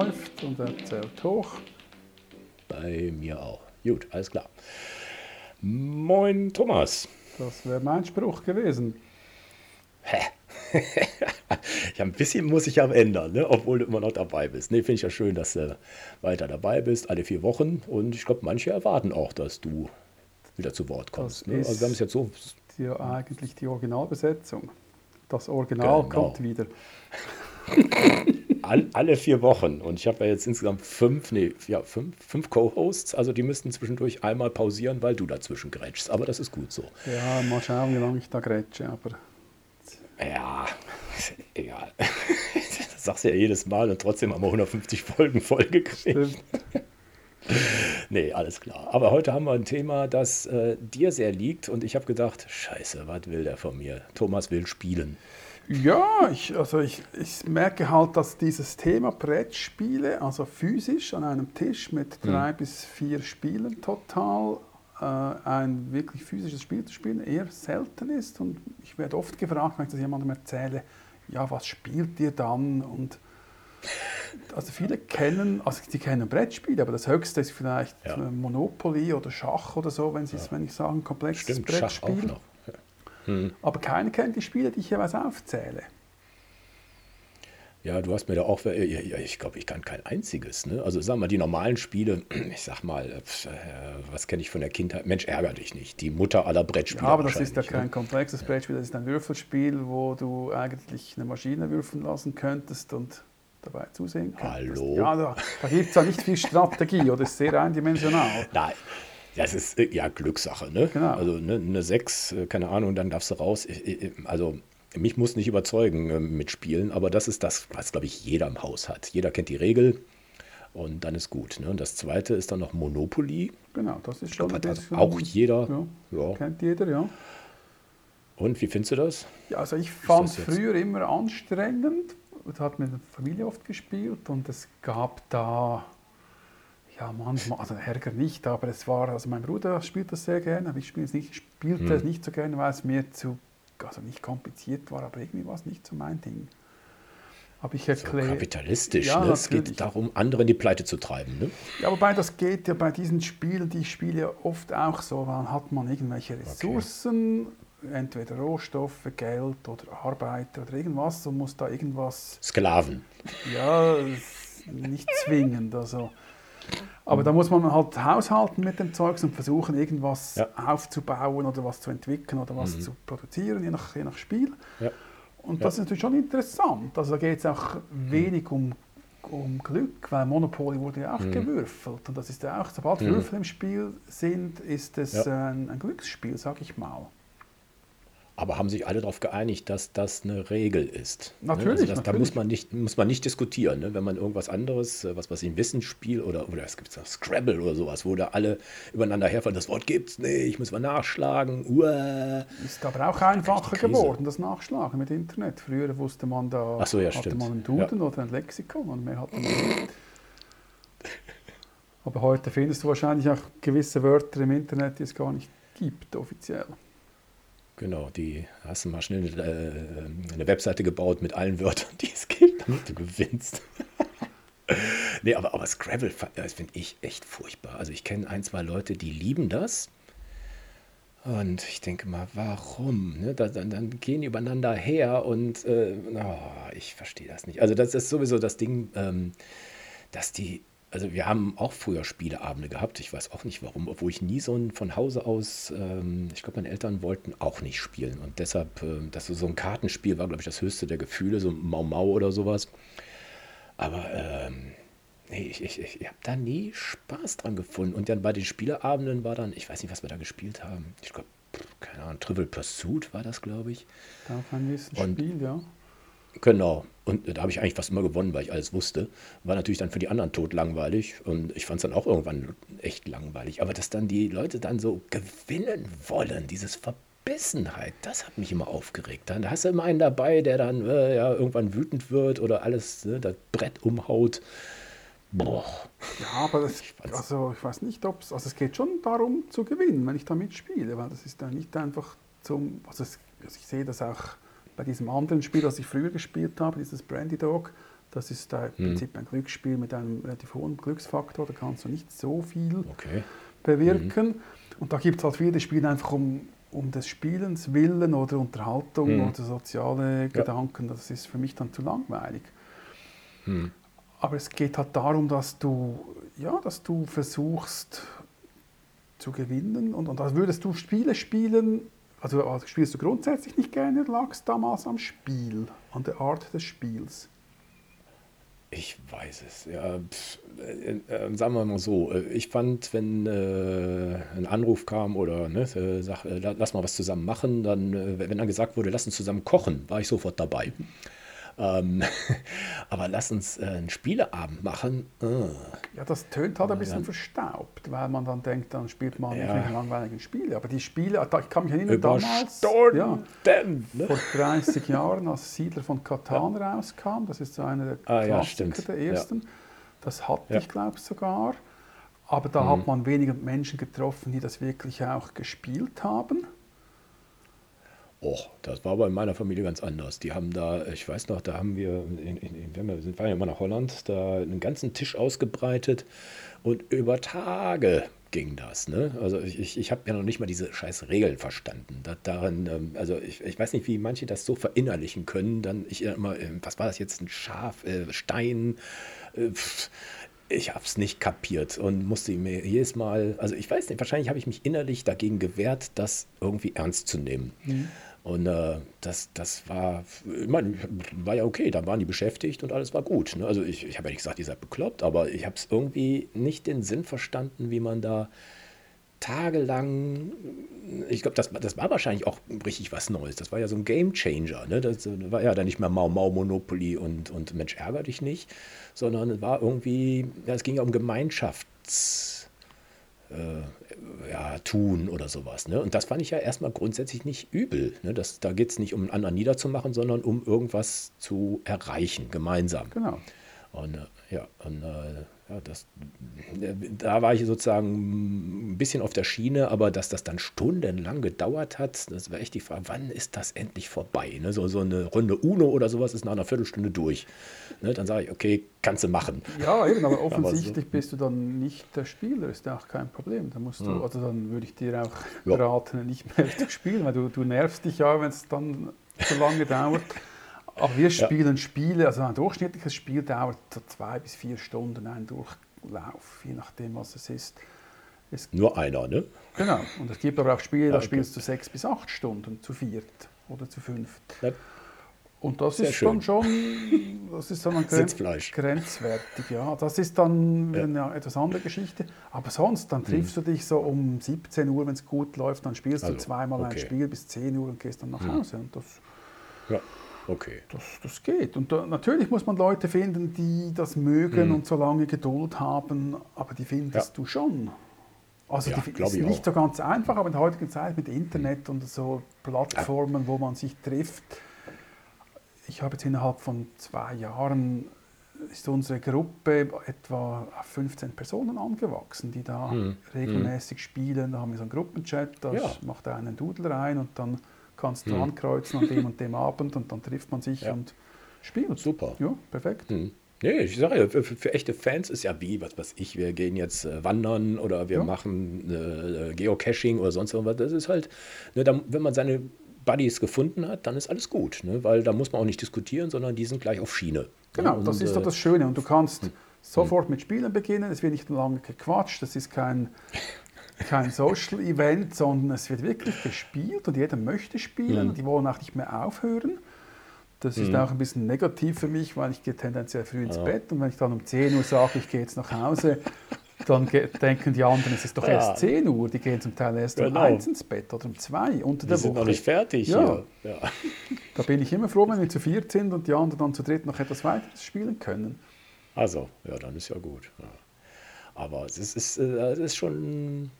läuft und er zählt hoch. Bei mir auch. Gut, alles klar. Moin Thomas. Das wäre mein Spruch gewesen. Hä? ja, ein bisschen muss ich ja ändern, ne? obwohl du immer noch dabei bist. Ne, finde ich ja schön, dass du weiter dabei bist, alle vier Wochen. Und ich glaube, manche erwarten auch, dass du wieder zu Wort kommst. Ne? Also wir haben es jetzt so. Die, eigentlich die Originalbesetzung. Das Original genau. kommt wieder. All, alle vier Wochen. Und ich habe ja jetzt insgesamt fünf, nee, ja, fünf, fünf Co-Hosts. Also die müssten zwischendurch einmal pausieren, weil du dazwischen grätschst. Aber das ist gut so. Ja, mal schauen, wie lange ich da grätsche. Aber ja, egal. Das sagst du ja jedes Mal und trotzdem haben wir 150 Folgen vollgekriegt. nee, alles klar. Aber heute haben wir ein Thema, das äh, dir sehr liegt und ich habe gedacht, scheiße, was will der von mir? Thomas will spielen. Ja, ich, also ich, ich merke halt, dass dieses Thema Brettspiele, also physisch an einem Tisch mit hm. drei hm. bis vier Spielen total, äh, ein wirklich physisches Spiel zu spielen, eher selten ist. Und ich werde oft gefragt, wenn ich das jemandem erzähle, ja, was spielt ihr dann? Und also viele kennen, also die kennen Brettspiele, aber das höchste ist vielleicht ja. Monopoly oder Schach oder so, wenn, ja. wenn ich sage, ein komplexes Stimmt, Brettspiel. Ja. Hm. Aber keiner kennt die Spiele, die ich jeweils aufzähle. Ja, du hast mir da auch, ich glaube, ich kann kein einziges. Ne? Also sag mal, die normalen Spiele, ich sag mal, äh, was kenne ich von der Kindheit? Mensch, ärger dich nicht. Die Mutter aller Brettspiele. Ja, aber das ist ja kein ne? komplexes Brettspiel, das ist ein Würfelspiel, wo du eigentlich eine Maschine würfeln lassen könntest und dabei zusehen könntest. Hallo? Ja, da, da gibt es ja nicht viel Strategie oder ist sehr eindimensional. Nein. Das ist äh, ja Glückssache, ne? Genau. Also ne, eine 6, äh, keine Ahnung, dann darfst du raus. Also mich muss nicht überzeugen äh, mit Spielen, aber das ist das, was, glaube ich, jeder im Haus hat. Jeder kennt die Regel und dann ist gut. Ne? Und das zweite ist dann noch Monopoly. Genau, das ist schon glaub, hat auch jeder. Ja, ja. Kennt jeder, ja. Und wie findest du das? Ja, also ich fand es früher immer anstrengend. Das hat mit der Familie oft gespielt und es gab da ja, manchmal, also Ärger nicht, aber es war, also mein Bruder spielt das sehr gerne, aber ich spiele es nicht, spielte hm. es nicht so gerne, weil es mir zu also nicht kompliziert war, aber irgendwie war es nicht so mein Ding. Habe ich erklärt. So kapitalistisch, ja, ne? es geht darum, andere in die Pleite zu treiben. Ne? Ja, wobei das geht ja bei diesen Spielen, die ich spiele, oft auch so, dann hat man irgendwelche Ressourcen, okay. entweder Rohstoffe, Geld oder Arbeit oder irgendwas und muss da irgendwas... Sklaven. Ja, nicht zwingend, also... Aber da muss man halt haushalten mit dem Zeugs und versuchen, irgendwas ja. aufzubauen oder was zu entwickeln oder was mhm. zu produzieren, je nach, je nach Spiel. Ja. Und das ist natürlich schon interessant. Also da geht es auch mhm. wenig um, um Glück, weil Monopoly wurde ja auch mhm. gewürfelt. Und das ist ja auch, sobald mhm. Würfel im Spiel sind, ist es ja. ein, ein Glücksspiel, sag ich mal. Aber haben sich alle darauf geeinigt, dass das eine Regel ist. Ne? Natürlich. Also das, natürlich. Da muss man nicht, muss man nicht diskutieren. Ne? Wenn man irgendwas anderes, äh, was weiß ich, ein Wissensspiel oder, oder es gibt Scrabble oder sowas, wo da alle übereinander herfallen, das Wort gibt's nicht, ich muss mal nachschlagen. Uah. Ist aber auch einfacher geworden, das Nachschlagen mit Internet. Früher wusste man da, so, ja, hatte stimmt. man einen Duden ja. oder ein Lexikon und mehr hatte man nicht. Aber heute findest du wahrscheinlich auch gewisse Wörter im Internet, die es gar nicht gibt, offiziell. Genau, die hast du mal schnell eine, äh, eine Webseite gebaut mit allen Wörtern, die es gibt, damit du gewinnst. nee, aber, aber Scrabble, das finde ich echt furchtbar. Also ich kenne ein, zwei Leute, die lieben das. Und ich denke mal, warum? Ne? Da, dann, dann, gehen die übereinander her und äh, oh, ich verstehe das nicht. Also das ist sowieso das Ding, ähm, dass die also wir haben auch früher Spieleabende gehabt. Ich weiß auch nicht warum, obwohl ich nie so ein von Hause aus, ähm, ich glaube, meine Eltern wollten auch nicht spielen. Und deshalb, äh, dass so ein Kartenspiel war, glaube ich, das höchste der Gefühle, so Mau Mau oder sowas. Aber ähm, nee, ich, ich, ich habe da nie Spaß dran gefunden. Und dann bei den Spieleabenden war dann, ich weiß nicht, was wir da gespielt haben. Ich glaube, keine Ahnung, Trivial Pursuit war das, glaube ich. Da fand ich ein Spiel, ja. Genau. Und da habe ich eigentlich fast immer gewonnen, weil ich alles wusste. War natürlich dann für die anderen tot langweilig. Und ich fand es dann auch irgendwann echt langweilig. Aber dass dann die Leute dann so gewinnen wollen, dieses Verbissenheit, das hat mich immer aufgeregt. Dann hast du immer einen dabei, der dann äh, ja, irgendwann wütend wird oder alles, ne, das Brett umhaut. Boah. Ja, aber das, also ich weiß nicht, ob es, also es geht schon darum zu gewinnen, wenn ich da mitspiele, weil das ist dann nicht einfach zum, also, es, also ich sehe das auch bei diesem anderen Spiel, das ich früher gespielt habe, dieses Brandy Dog, Das ist da im hm. Prinzip ein Glücksspiel mit einem relativ hohen Glücksfaktor. Da kannst du nicht so viel okay. bewirken. Mhm. Und da gibt es halt viele Spiele einfach um, um des Spielens willen oder Unterhaltung mhm. oder soziale Gedanken. Ja. Das ist für mich dann zu langweilig. Mhm. Aber es geht halt darum, dass du, ja, dass du versuchst zu gewinnen. Und, und da würdest du Spiele spielen, also, also spielst du grundsätzlich nicht gerne, lag es damals am Spiel, an der Art des Spiels? Ich weiß es. Ja, pff, äh, äh, sagen wir mal so. Äh, ich fand, wenn äh, ein Anruf kam oder ne, äh, sag, lass mal was zusammen machen, dann, wenn dann gesagt wurde, lass uns zusammen kochen, war ich sofort dabei. Ähm, aber lass uns äh, einen Spieleabend machen. Äh. Ja, das tönt halt ein bisschen ja. verstaubt, weil man dann denkt, dann spielt man ja. irgendwelche langweiligen Spiele. Aber die Spiele, ich kann mich erinnern, Über damals, ja, ne? vor 30 Jahren, als Siedler von Katan ja. rauskam, das ist so einer der ah, Klassiker der ersten, das hatte ich, glaube ich, sogar. Aber da mhm. hat man weniger Menschen getroffen, die das wirklich auch gespielt haben. Och, das war aber in meiner Familie ganz anders. Die haben da, ich weiß noch, da haben wir, in, in, wir sind, waren ja immer nach Holland, da einen ganzen Tisch ausgebreitet und über Tage ging das. Ne? Also ich, ich, habe ja noch nicht mal diese scheiß Regeln verstanden. Da, darin, ähm, also ich, ich weiß nicht, wie manche das so verinnerlichen können. Dann ich immer, äh, was war das jetzt, ein Schaf, äh, Stein, äh, ich habe es nicht kapiert und musste mir jedes Mal, also ich weiß nicht, wahrscheinlich habe ich mich innerlich dagegen gewehrt, das irgendwie ernst zu nehmen. Mhm. Und äh, das, das war, ich meine, war ja okay, da waren die beschäftigt und alles war gut. Ne? Also ich, ich habe ja nicht gesagt, ihr seid bekloppt, aber ich habe es irgendwie nicht den Sinn verstanden, wie man da tagelang, ich glaube, das, das war wahrscheinlich auch richtig was Neues. Das war ja so ein Game Changer. Ne? Das war ja dann nicht mehr Mau Mau Monopoly und, und Mensch ärger dich nicht, sondern es war irgendwie, ja, es ging ja um Gemeinschafts- äh, ja, tun oder sowas. Ne? Und das fand ich ja erstmal grundsätzlich nicht übel. Ne? Das, da geht es nicht um einen anderen niederzumachen, sondern um irgendwas zu erreichen, gemeinsam. Genau. Und äh, ja, und äh, ja, das, da war ich sozusagen ein bisschen auf der Schiene, aber dass das dann stundenlang gedauert hat, das war echt die Frage, wann ist das endlich vorbei? Ne? So, so eine Runde Uno oder sowas ist nach einer Viertelstunde durch. Ne? Dann sage ich, okay, kannst du machen. Ja, eben, aber offensichtlich aber so, bist du dann nicht der Spieler, ist ja auch kein Problem. Da musst du, hm. also dann würde ich dir auch ja. raten, nicht mehr zu spielen, weil du, du nervst dich ja, wenn es dann so lange dauert. Aber wir spielen ja. Spiele, also ein durchschnittliches Spiel dauert so zwei bis vier Stunden ein Durchlauf, je nachdem, was es ist. Es Nur einer, ne? Genau. Und es gibt aber auch Spiele, da okay. spielst du sechs bis acht Stunden zu viert oder zu fünft. Ja. Und das Sehr ist schön. dann schon, das ist dann ein Grenz, grenzwertig. Ja, das ist dann ja. eine etwas andere Geschichte. Aber sonst, dann triffst hm. du dich so um 17 Uhr, wenn es gut läuft, dann spielst also, du zweimal okay. ein Spiel bis 10 Uhr und gehst dann nach hm. Hause. Und das, ja. Okay. Das, das geht. Und da, natürlich muss man Leute finden, die das mögen mhm. und so lange Geduld haben, aber die findest ja. du schon. Also ja, die ist nicht auch. so ganz einfach, aber in der heutigen Zeit mit Internet und so Plattformen, wo man sich trifft. Ich habe jetzt innerhalb von zwei Jahren ist unsere Gruppe etwa 15 Personen angewachsen, die da mhm. regelmäßig mhm. spielen. Da haben wir so einen Gruppenchat, da ja. macht er einen Doodle rein und dann kannst du hm. ankreuzen an dem und dem Abend und dann trifft man sich ja. und spielt. Super. Ja, perfekt. Hm. Nee, ich sage ja, für, für, echte Fans ist ja wie, was weiß ich, wir gehen jetzt äh, wandern oder wir ja. machen äh, Geocaching oder sonst irgendwas. Das ist halt, ne, da, wenn man seine Buddies gefunden hat, dann ist alles gut, ne? weil da muss man auch nicht diskutieren, sondern die sind gleich auf Schiene. Genau, und, das ist doch äh, das Schöne und du kannst hm. sofort mit Spielen beginnen, es wird nicht lange gequatscht, das ist kein kein Social Event, sondern es wird wirklich gespielt und jeder möchte spielen. Mhm. Die wollen auch nicht mehr aufhören. Das ist mhm. auch ein bisschen negativ für mich, weil ich gehe tendenziell früh ins ja. Bett und wenn ich dann um 10 Uhr sage, ich gehe jetzt nach Hause, dann denken die anderen, es ist doch ja. erst 10 Uhr. Die gehen zum Teil erst genau. um 1 ins Bett oder um 2 unter der sind Woche. noch nicht fertig. Ja. ja. Da bin ich immer froh, wenn wir zu viert sind und die anderen dann zu dritt noch etwas weiteres spielen können. Also, ja, dann ist ja gut. Aber es ist, es ist schon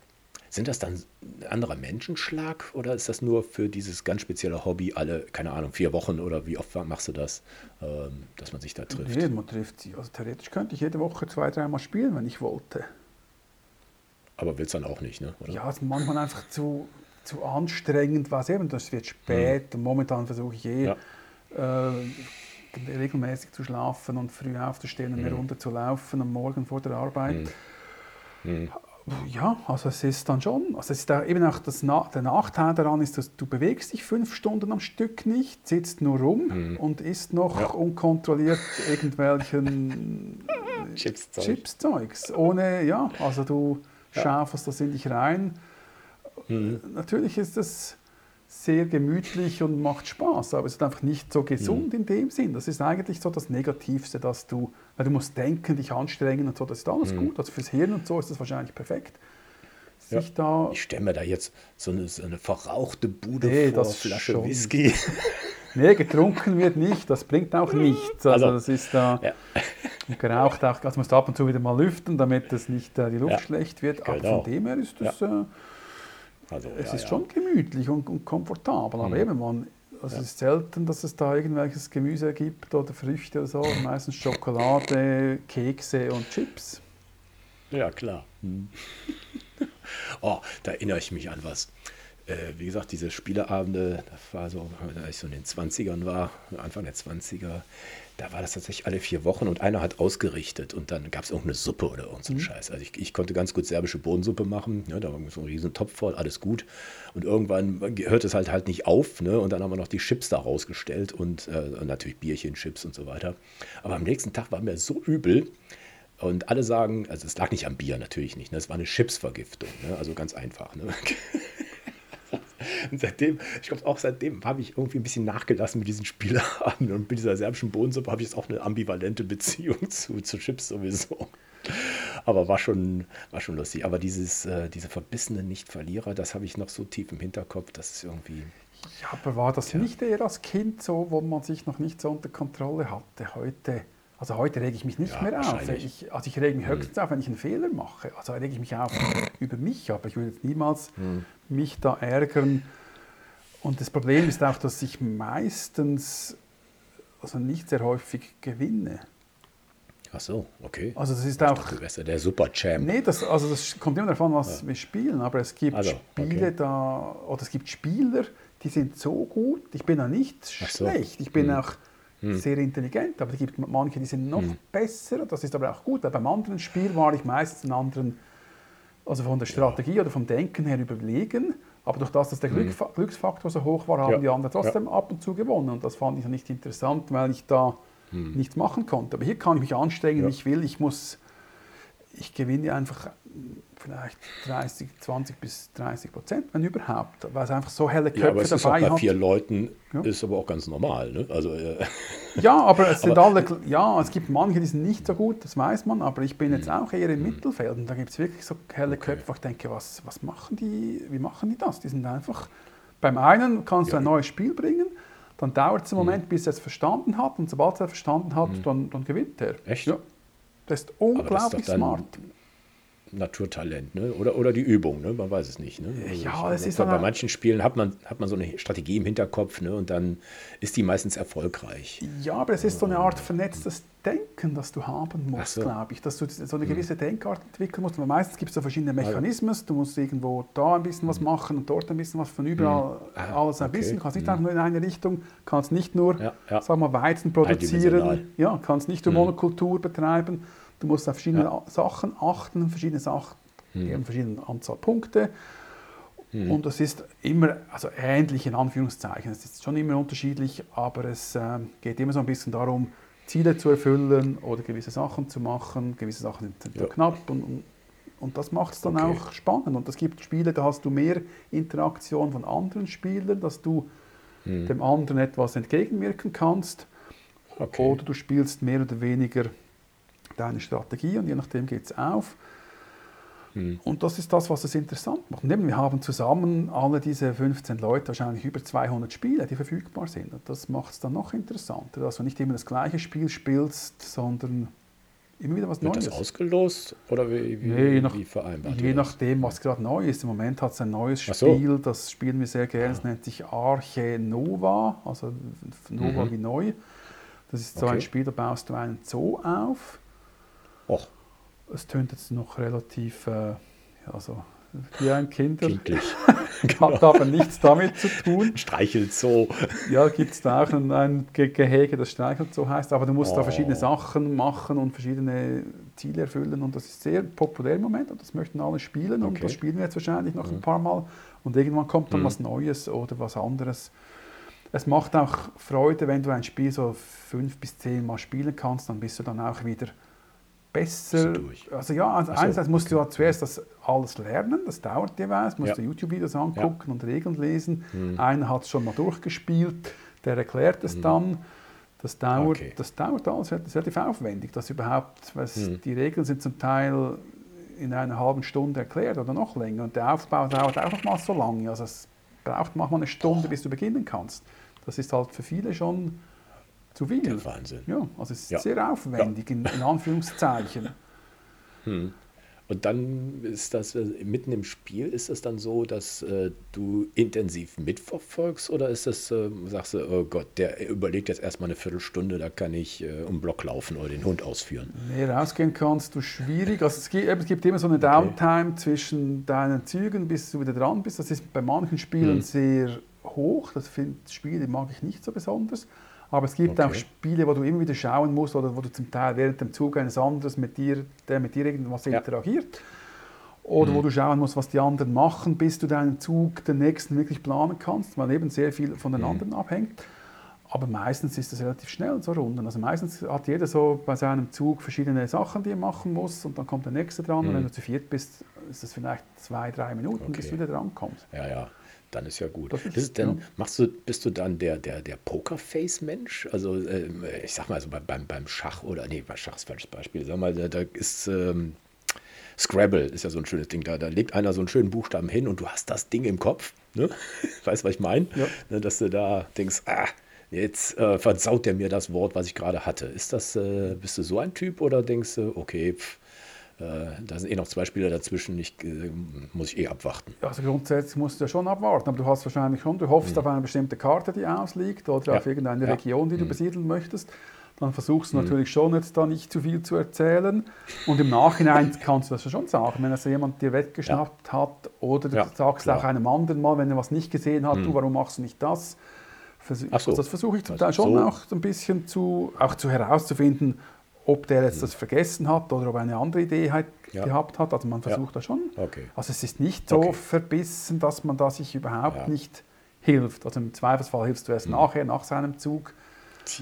sind das dann ein anderer Menschenschlag oder ist das nur für dieses ganz spezielle Hobby alle, keine Ahnung, vier Wochen oder wie oft machst du das, ähm, dass man sich da trifft? Nee, man trifft sich. Also theoretisch könnte ich jede Woche zwei, dreimal spielen, wenn ich wollte. Aber willst dann auch nicht, ne? Oder? Ja, es ist manchmal einfach zu, zu anstrengend, was eben, das wird spät hm. und momentan versuche ich eh. Ja. Äh, regelmäßig zu schlafen und früh aufzustehen und eine Runde zu laufen am Morgen vor der Arbeit. Ja, also es ist dann schon, also es ist da eben auch das, der Nachteil daran ist, dass du bewegst dich fünf Stunden am Stück nicht, sitzt nur rum Mhm. und isst noch Ja. unkontrolliert irgendwelchen Chips-Zeug. Chipszeugs. Ohne, ja, also du schaufelst das in dich rein. Mhm. Natürlich ist es sehr gemütlich und macht Spaß, aber es ist einfach nicht so gesund Mhm. in dem Sinn. Das ist eigentlich so das Negativste, dass du, weil du musst denken, dich anstrengen und so, das ist alles gut. Also fürs Hirn und so ist das wahrscheinlich perfekt. Mhm. Ja. Da, Ich stelle mir da jetzt so eine, so eine verrauchte Bude Nee, vor, das Flasche schon. Whisky. nee, getrunken wird nicht, das bringt auch nichts. Also, Also, das ist da, ja. geraucht auch, also musst du ab und zu wieder mal lüften, damit es nicht äh, die Luft Ja. schlecht wird. Aber Genau. von dem her ist es, äh, Also, es ja, ist ja. schon gemütlich und, und komfortabel. Aber Mhm. eben, man, also es ist selten, dass es da irgendwelches Gemüse gibt oder Früchte oder so. Meistens Schokolade, Kekse und Chips. Ja, klar. Hm. oh, da erinnere ich mich an was. Äh, wie gesagt, diese Spieleabende, das war so, als ich so in den 20ern war, Anfang der 20er, da war das tatsächlich alle vier Wochen und einer hat ausgerichtet und dann gab es irgendeine Suppe oder irgend so einen Scheiß. Also ich, ich konnte ganz gut serbische Bohnensuppe machen, ne, da war so ein riesen Topf voll, alles gut. Und irgendwann hört es halt halt nicht auf, ne? Und dann haben wir noch die Chips da rausgestellt und, äh, und natürlich Bierchen, Chips und so weiter. Aber am nächsten Tag war mir so übel, und alle sagen, also es lag nicht am Bier, natürlich nicht. Ne? Es war eine Chipsvergiftung, ne? also ganz einfach. Ne? Und seitdem, ich glaube auch seitdem habe ich irgendwie ein bisschen nachgelassen mit diesen Spieleabenden und mit dieser serbischen Bohnensuppe habe ich jetzt auch eine ambivalente Beziehung zu, zu Chips sowieso. Aber war schon, war schon lustig. Aber dieses, äh, diese verbissenen Nicht-Verlierer, das habe ich noch so tief im Hinterkopf, das ist irgendwie. Ja, aber war das nicht eher als Kind so, wo man sich noch nicht so unter Kontrolle hatte? Heute, also heute rege ich mich nicht Ja, mehr auf. Ich, also ich rege mich höchstens auf, wenn ich einen Fehler mache. Also rege ich mich auf über mich, aber ich würde jetzt niemals mich da ärgern. Und das Problem ist auch, dass ich meistens, also nicht sehr häufig gewinne. Ach so, okay. Also das ist auch... Du wärst ja der Super-Champ. Nee, das, also das kommt immer davon, was wir spielen. Aber es gibt Also, Spiele okay. da, oder es gibt Spieler, die sind so gut. Ich bin auch nicht so. Hm. schlecht. Ich bin auch sehr intelligent, aber es gibt manche, die sind noch besser. Das ist aber auch gut, weil beim anderen Spiel war ich meistens einen anderen, also von der Strategie oder vom Denken her überlegen. Aber durch das, dass der Glück, Glücksfaktor so hoch war, haben. Ja. die anderen trotzdem ab und zu gewonnen. Und das fand ich nicht interessant, weil ich da nichts machen konnte. Aber hier kann ich mich anstrengen. Ja. ich will. Ich muss ich gewinne einfach vielleicht 30, 20 bis 30 Prozent, wenn überhaupt, weil es einfach so helle Köpfe Ja, aber es ist auch dabei bei hat. vier Leuten, Ja. ist aber auch ganz normal. Ne? Also, äh, Ja, aber es sind Aber- alle, ja, es gibt manche, die sind nicht so gut, das weiß man, aber ich bin jetzt Hm. auch eher im Mittelfeld und da gibt es wirklich so helle Köpfe, wo ich denke, was, was machen die, wie machen die das? Die sind einfach, beim einen kannst du Ja. Hm. ein neues Spiel bringen, dann dauert es einen Moment, bis er es verstanden hat und sobald er es verstanden hat, dann, dann gewinnt er. Echt? Ja. Das ist aber das ist unglaublich smart. Naturtalent, ne? Oder, oder die Übung, ne? Man weiß es nicht. Ne? Ja, es ist bei, bei manchen Spielen hat man, hat man so eine Strategie im Hinterkopf, ne? Und dann ist die meistens erfolgreich. Ja, aber es ist so eine Art vernetztes Denken, das du haben musst, so. glaube ich. Dass du so eine gewisse Denkart entwickeln musst. Weil meistens gibt es so verschiedene Mechanismen. Du musst irgendwo da ein bisschen was machen und dort ein bisschen was von überall Ah, alles ein okay. bisschen. Du kannst nicht einfach nur in eine Richtung, kannst nicht nur, Ja, ja. sag mal, Weizen produzieren, ja, kannst nicht nur Monokultur betreiben. Du musst auf verschiedene Sachen achten, verschiedene Sachen, die haben verschiedene Anzahl Punkte. Und das ist immer, also ähnlich in Anführungszeichen. Es ist schon immer unterschiedlich, aber es ähm, geht immer so ein bisschen darum, Ziele zu erfüllen oder gewisse Sachen zu machen. Gewisse Sachen sind Ja. knapp und, und, und das macht es dann Okay. auch spannend. Und es gibt Spiele, da hast du mehr Interaktion von anderen Spielern, dass du dem anderen etwas entgegenwirken kannst. Okay. Oder du spielst mehr oder weniger deine Strategie und je nachdem geht es auf. Hm. Und das ist das, was es interessant macht. Und eben, wir haben zusammen alle diese 15 Leute, wahrscheinlich über 200 Spiele, die verfügbar sind. Und das macht es dann noch interessanter, dass du nicht immer das gleiche Spiel spielst, sondern immer wieder was Wird Neues. das ausgelost oder wie, wie, Nee, je nach- wie vereinbart? Je nachdem, was gerade neu ist. Im Moment hat es ein neues so. Spiel, das spielen wir sehr gerne. Es nennt sich Arche Nova, also Nova Mhm. wie neu. Das ist so ein Okay. Spiel, da baust du einen Zoo auf. Och, Es tönt jetzt noch relativ, äh, also wie ein Kinder. Kindlich. Hat aber nichts damit zu tun. Streichelt so. Ja, gibt es da auch ein, ein Ge- Gehege, das Streichelt so heißt, aber du musst da Oh. verschiedene Sachen machen und verschiedene Ziele erfüllen und das ist sehr populär im Moment und das möchten alle spielen und Okay. das spielen wir jetzt wahrscheinlich noch ein paar Mal und irgendwann kommt dann Mhm. was Neues oder was anderes. Es macht auch Freude, wenn du ein Spiel so fünf bis zehn Mal spielen kannst, dann bist du dann auch wieder besser. Also ja, also so, einerseits musst du ja zuerst das alles lernen, das dauert jeweils, musst Ja. du YouTube-Videos angucken und Regeln lesen. Einer hat es schon mal durchgespielt, der erklärt es dann. Das dauert, Okay. das dauert alles relativ relativ aufwendig, dass überhaupt, was, Mhm. die Regeln sind zum Teil in einer halben Stunde erklärt oder noch länger und der Aufbau dauert auch noch mal so lange. Also es braucht manchmal eine Stunde, bis du beginnen kannst. Das ist halt für viele schon zu viel. Der Wahnsinn. Ja, also es ist Ja. sehr aufwendig, in, in Anführungszeichen. Und dann ist das äh, mitten im Spiel, ist es dann so, dass äh, du intensiv mitverfolgst oder ist das, äh, sagst du, oh Gott, der überlegt jetzt erstmal eine Viertelstunde, da kann ich äh, um den Block laufen oder den Hund ausführen. Nee, rausgehen kannst du schwierig. Also es gibt, es gibt immer so eine Downtime zwischen deinen Zügen, bis du wieder dran bist. Das ist bei manchen Spielen Mhm. sehr hoch. Das find, Spiele mag ich nicht so besonders. Aber es gibt auch Okay. Spiele, wo du immer wieder schauen musst oder wo du zum Teil während dem Zug eines anderen mit dir, der mit dir irgendwas Ja. interagiert. Oder wo du schauen musst, was die anderen machen, bis du deinen Zug, den nächsten wirklich planen kannst, weil eben sehr viel von den anderen abhängt. Aber meistens ist das relativ schnell, so Runden. Also meistens hat jeder so bei seinem Zug verschiedene Sachen, die er machen muss und dann kommt der nächste dran. Und wenn du zu viert bist, ist das vielleicht zwei, drei Minuten, bis Okay. du wieder drankommst. Ja, ja, dann ist ja gut. Das Das ist- dann, ja. machst du, bist du dann der, der, der Pokerface-Mensch? Also, ähm, ich sag mal, also beim, beim, beim Schach oder, nee, bei Schach ist falsches Beispiel. Sag mal, da, da ist ähm, Scrabble, ist ja so ein schönes Ding. Da, da legt einer so einen schönen Buchstaben hin und du hast das Ding im Kopf. Ne? Weißt du, was ich meine? Ja. Ne, dass du da denkst, ah, jetzt äh, versaut der mir das Wort, was ich gerade hatte. Ist das, äh, bist du so ein Typ oder denkst du, okay, pff, da sind eh noch zwei Spieler dazwischen, ich, äh, muss ich eh abwarten. Also grundsätzlich musst du ja schon abwarten, aber du hast wahrscheinlich schon, du hoffst auf eine bestimmte Karte, die ausliegt oder Mhm. Ja. auf irgendeine Ja. Mhm. Region, die du besiedeln möchtest. Dann versuchst du natürlich schon jetzt da nicht zu viel zu erzählen. Und im Nachhinein kannst du das ja schon sagen, wenn also jemand dir weggeschnappt hat oder du Ja, sagst klar. Mhm. auch einem anderen mal, wenn er was nicht gesehen hat, du, warum machst du nicht das? Versuch, so. also das versuche ich zum Also Teil schon so. auch ein bisschen zu, auch zu herauszufinden, ob der jetzt das vergessen hat oder ob er eine andere Idee hat, Mhm. Ja. gehabt hat. Also man versucht da schon. Okay. Also es ist nicht so Okay. verbissen, dass man da sich überhaupt Ja. nicht hilft. Also im Zweifelsfall hilfst du erst Mhm. nachher, nach seinem Zug.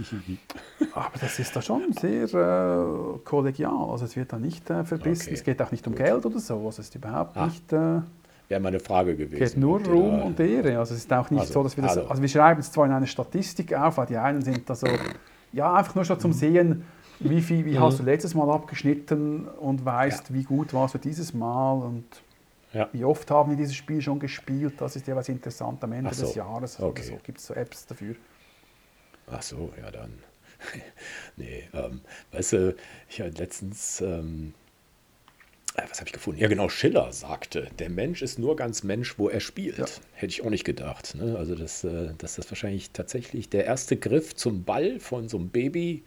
Aber das ist da schon sehr äh, kollegial. Also es wird da nicht äh, verbissen. Okay. Es geht auch nicht um Geld oder so. Also es ist überhaupt Ah. nicht... Äh, Wäre meine Frage gewesen. geht nur Ruhm und Ehre. Also es ist auch nicht Also, so, dass wir das... also. Also wir schreiben es zwar in eine Statistik auf, weil die einen sind da so... Ja, einfach nur Mhm. schon zum Sehen, wie, viel, wie hast du letztes Mal abgeschnitten und weißt, wie gut warst du dieses Mal und... Ja. Wie oft haben wir dieses Spiel schon gespielt? Das ist jeweils interessant am Ende so. des Jahres. Okay. Oder so. Gibt es so Apps dafür? Ach so, ja dann. nee, ähm, weißt du, ich hatte letztens, ähm, äh, was habe ich gefunden? Ja genau, Schiller sagte, der Mensch ist nur ganz Mensch, wo er spielt. Ja. Hätte ich auch nicht gedacht. Ne? Also, dass, äh, dass das wahrscheinlich tatsächlich der erste Griff zum Ball von so einem Baby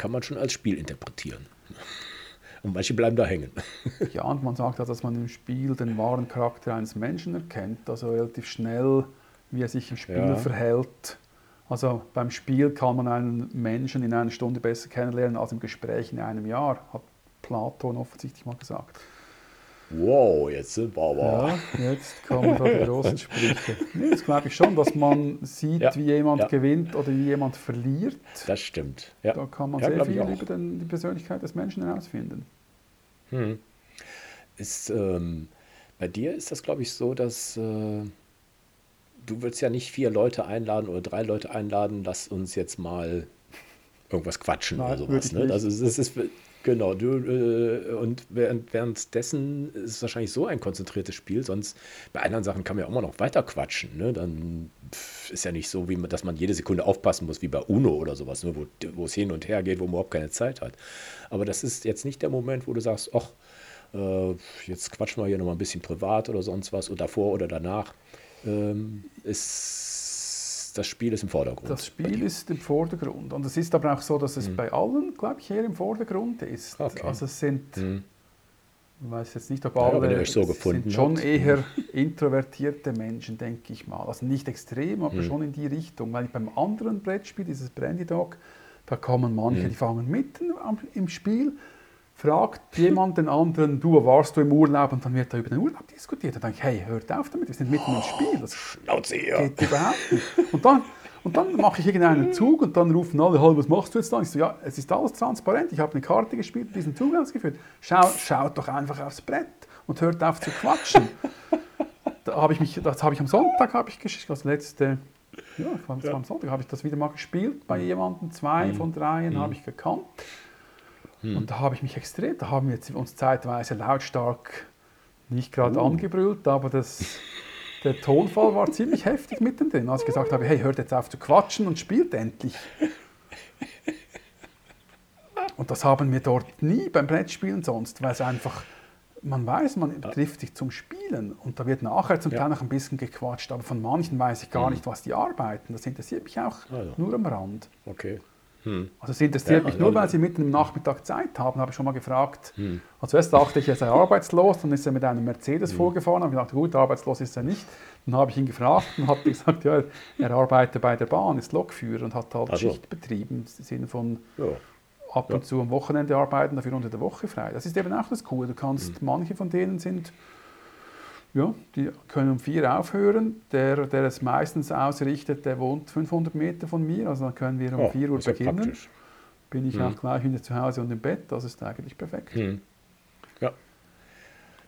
kann man schon als Spiel interpretieren. Und manche bleiben da hängen. Ja, und man sagt ja, dass man im Spiel den wahren Charakter eines Menschen erkennt, also relativ schnell, wie er sich im Spiel Ja. verhält. Also beim Spiel kann man einen Menschen in einer Stunde besser kennenlernen als im Gespräch in einem Jahr, hat Platon offensichtlich mal gesagt. Wow, jetzt sind wir aber. Ja, jetzt kommen da die großen Sprüche. Das glaube ich schon, dass man sieht, Ja, wie jemand ja. gewinnt oder wie jemand verliert. Das stimmt. Ja. Da kann man Ja, sehr viel über den, die Persönlichkeit des Menschen herausfinden. Ist, ähm, bei dir ist das, glaube ich, so, dass äh, du willst ja nicht vier Leute einladen oder drei Leute einladen, lass uns jetzt mal irgendwas quatschen Nein, oder sowas. Ne? Also es ist genau, du äh, und während, währenddessen ist es wahrscheinlich so ein konzentriertes Spiel, sonst bei anderen Sachen kann man ja immer noch weiter quatschen. Ne? Dann ist ja nicht so, wie man, dass man jede Sekunde aufpassen muss, wie bei UNO oder sowas, ne? wo, wo es hin und her geht, wo man überhaupt keine Zeit hat. Aber das ist jetzt nicht der Moment, wo du sagst, ach, äh, jetzt quatschen wir hier nochmal ein bisschen privat oder sonst was, oder davor oder danach. Ähm, ist, das Spiel ist im Vordergrund. Das Spiel ist im Vordergrund. Und es ist aber auch so, dass es bei allen, glaube ich, eher im Vordergrund ist. Mhm. Okay. Also es sind Mhm. Ich weiß jetzt nicht, ob Ja, alle euch so gefunden sind schon habt. eher introvertierte Menschen, denke ich mal. Also nicht extrem, aber schon in die Richtung. Weil beim anderen Brettspiel, dieses Brandy Dog, da kommen manche, Hm. die fangen mitten am, im Spiel, fragt jemand den anderen, du, warst du im Urlaub? Und dann wird da über den Urlaub diskutiert. Dann denke ich, hey, hört auf damit, wir sind mitten im Spiel. Das Schnauze hier. geht überhaupt nicht. Und dann, und dann mache ich irgendeinen Zug und dann rufen alle, was machst du jetzt da? Ich so, ja, es ist alles transparent, ich habe eine Karte gespielt, diesen Zug ausgeführt. Schau, schaut doch einfach aufs Brett und hört auf zu quatschen. Da habe ich mich, das habe ich am Sonntag, habe ich gespielt, das letzte, ja, das war, am Sonntag, habe ich das wieder mal gespielt bei jemandem, zwei von dreien habe ich gekannt. Und da habe ich mich extrem, da haben wir jetzt uns zeitweise lautstark nicht gerade angebrüllt, aber das, der Tonfall war ziemlich heftig mittendrin, als ich gesagt habe, hey, hört jetzt auf zu quatschen und spielt endlich. Und das haben wir dort nie beim Brettspielen sonst, weil es einfach, man weiß, man trifft sich zum Spielen und da wird nachher zum Ja. Teil noch ein bisschen gequatscht, aber von manchen weiß ich gar nicht, was die arbeiten. Das interessiert mich auch Also. nur am Rand. Okay. Also es interessiert Ja, mich nur, ja. weil sie mitten im Nachmittag Zeit haben, habe ich schon mal gefragt. Hm. Also erst dachte ich, er sei arbeitslos, dann ist er mit einem Mercedes vorgefahren, habe ich gedacht, gut, arbeitslos ist er nicht. Dann habe ich ihn gefragt und hat gesagt, ja, er arbeitet bei der Bahn, ist Lokführer und hat halt Ach so. Schicht betrieben, im Sinne von Ja. ab und zu am Wochenende arbeiten, dafür unter der Woche frei. Das ist eben auch das Coole. Du kannst, Mhm. manche von denen sind, ja, die können um vier aufhören. Der, der es meistens ausrichtet, der wohnt 500 Meter von mir, also dann können wir um Oh, 4 Uhr beginnen. praktisch. Bin ich auch gleich wieder zu Hause und im Bett, das ist eigentlich perfekt. Hm. Ja.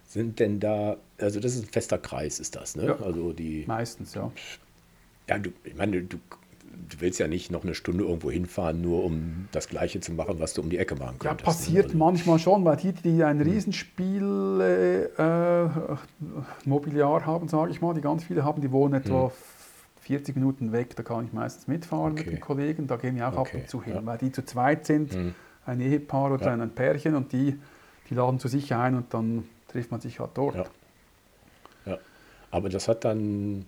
Sind denn da, also das ist ein fester Kreis, ist das, ne? Ja. Also die, Meistens, ja. ja, du, ich meine, du, du willst ja nicht noch eine Stunde irgendwo hinfahren, nur um das Gleiche zu machen, was du um die Ecke machen Ja, könntest. passiert ne? Also, manchmal schon, weil die, die ein Riesenspiel äh, äh, Mobiliar haben, sage ich mal, die ganz viele haben, die wohnen etwa 40 Minuten weg, da kann ich meistens mitfahren mit Okay. den Kollegen, da gehen wir auch ab Okay, und zu hin, ja. weil die zu zweit sind, Hm. ein Ehepaar oder Ja. ein Pärchen und die, die laden zu sich ein und dann trifft man sich halt dort. Ja. Ja. Aber das hat dann, äh,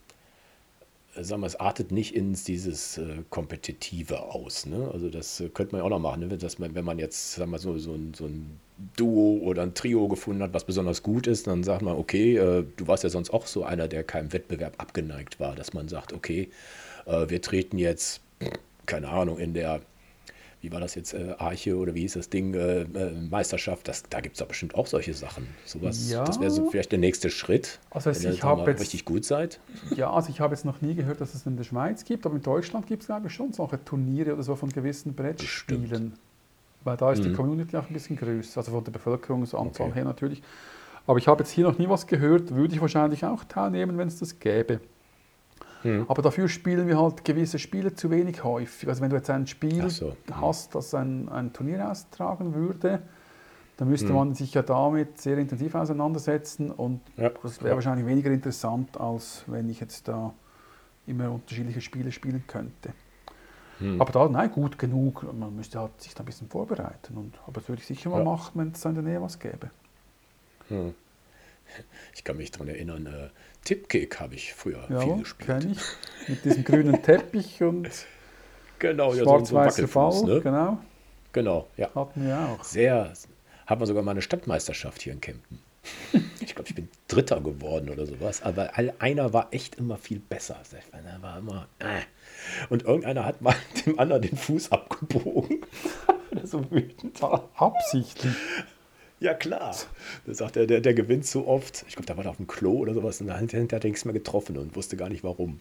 sagen wir, es artet nicht ins dieses äh, Kompetitive aus. Ne? Also das äh, könnte man ja auch noch machen, ne? dass man, wenn man jetzt, sagen wir, so, so, ein, so ein Duo oder ein Trio gefunden hat, was besonders gut ist, dann sagt man, okay, äh, du warst ja sonst auch so einer, der keinem Wettbewerb abgeneigt war, dass man sagt, okay, äh, wir treten jetzt, keine Ahnung, in der wie war das jetzt, äh, Arche oder wie hieß das Ding, äh, äh, Meisterschaft, das, da gibt es doch bestimmt auch solche Sachen. Sowas, Ja. Das wäre so vielleicht der nächste Schritt, Also wenn ihr ich hab mal jetzt- richtig gut seid. Ja, also ich habe jetzt noch nie gehört, dass es in der Schweiz gibt, aber in Deutschland gibt es glaube ich schon solche Turniere oder so von gewissen Brettspielen. Weil da ist die Community auch ein bisschen größer, also von der Bevölkerungsanzahl Mhm. Okay. her natürlich. Aber ich habe jetzt hier noch nie was gehört, würde ich wahrscheinlich auch teilnehmen, wenn es das gäbe. Hm. Aber dafür spielen wir halt gewisse Spiele zu wenig häufig. Also wenn du jetzt ein Spiel so, hm. hast, das ein, ein Turnier austragen würde, dann müsste Hm. man sich ja damit sehr intensiv auseinandersetzen und Ja, das wäre ja. wahrscheinlich weniger interessant, als wenn ich jetzt da immer unterschiedliche Spiele spielen könnte. Hm. Aber da, nein, gut genug. Man müsste halt sich da ein bisschen vorbereiten. Und, aber das würde ich sicher mal Ja. machen, wenn es in der Nähe was gäbe. Ich kann mich daran erinnern, äh, Tipkick habe ich früher viel Ja, gespielt. kenne ich. Mit diesem grünen Teppich und Genau, ja, so. Wackelfuß, ne? Genau, Genau, ja. hatten wir auch. Sehr, haben wir sogar mal eine Stadtmeisterschaft hier in Kempten. Ich glaube, ich bin Dritter geworden oder sowas. Aber all- einer war echt immer viel besser. Der war immer. Äh. Und irgendeiner hat mal dem anderen den Fuß abgebogen. So wütend. Absichtlich. Ja, klar. Da sagt er, der, der gewinnt so oft. Ich glaube, da war er auf dem Klo oder sowas. Und hinterher hat er nichts mehr getroffen und wusste gar nicht warum.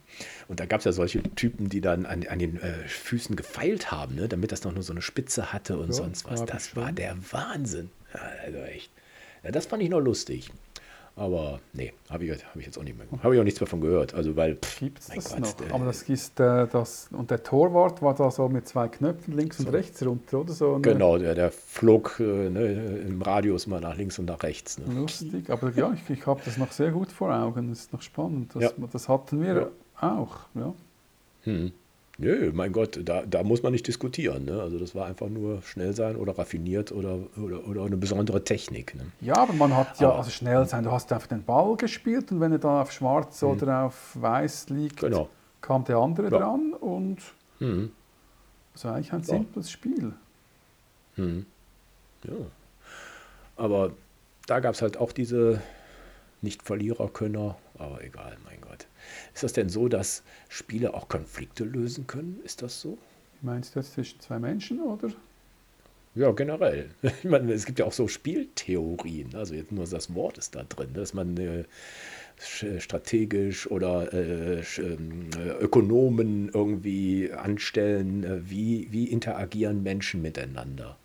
Und da gab es ja solche Typen, die dann an, an den äh, Füßen gefeilt haben, ne? damit das noch nur so eine Spitze hatte und Ja, sonst was. Das war der Wahnsinn. Ja, also echt. Ja, das fand ich noch lustig. Aber nee, habe ich, hab ich jetzt auch nicht mehr. Habe ich auch nichts mehr von gehört. Also, weil. pff, Gibt es mein das Gott, noch? der- Aber das ist äh, das. Und der Torwart war da so mit zwei Knöpfen links und rechts runter, oder so? eine- Genau, der, der flog äh, ne, im Radius mal nach links und nach rechts. Ne? Lustig, aber ja, ich, ich habe das noch sehr gut vor Augen. Das ist noch spannend. Das, Ja. das hatten wir auch. Ja. Hm. Nö, mein Gott, da, da muss man nicht diskutieren. Ne? Also das war einfach nur schnell sein oder raffiniert oder, oder, oder eine besondere Technik. Ne? ja, aber man hat ja, Aber- also schnell sein, du hast einfach den Ball gespielt und wenn er dann auf schwarz oder auf weiß liegt, Genau. kam der andere Ja. dran und Hm. das war eigentlich ein Ja. simples Spiel. Hm. Ja. Aber da gab es halt auch diese Nicht-Verlierer-Könner, aber egal, mein Gott. Ist das denn so, dass Spiele auch Konflikte lösen können? Ist das so? Meinst du das zwischen zwei Menschen oder? Ja, generell. Ich meine, es gibt ja auch so Spieltheorien. Also jetzt nur das Wort ist da drin, dass man äh, strategisch oder äh, ähm, Ökonomen irgendwie anstellen, äh, wie, wie interagieren Menschen miteinander.